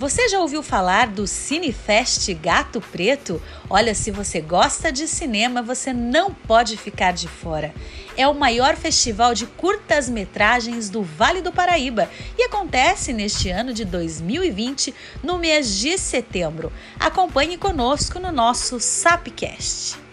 Você já ouviu falar do Cinefest Gato Preto? Olha, se você gosta de cinema, você não pode ficar de fora. É o maior festival de curtas-metragens do Vale do Paraíba e acontece neste ano de 2020, no mês de setembro. Acompanhe conosco no nosso Sapcast.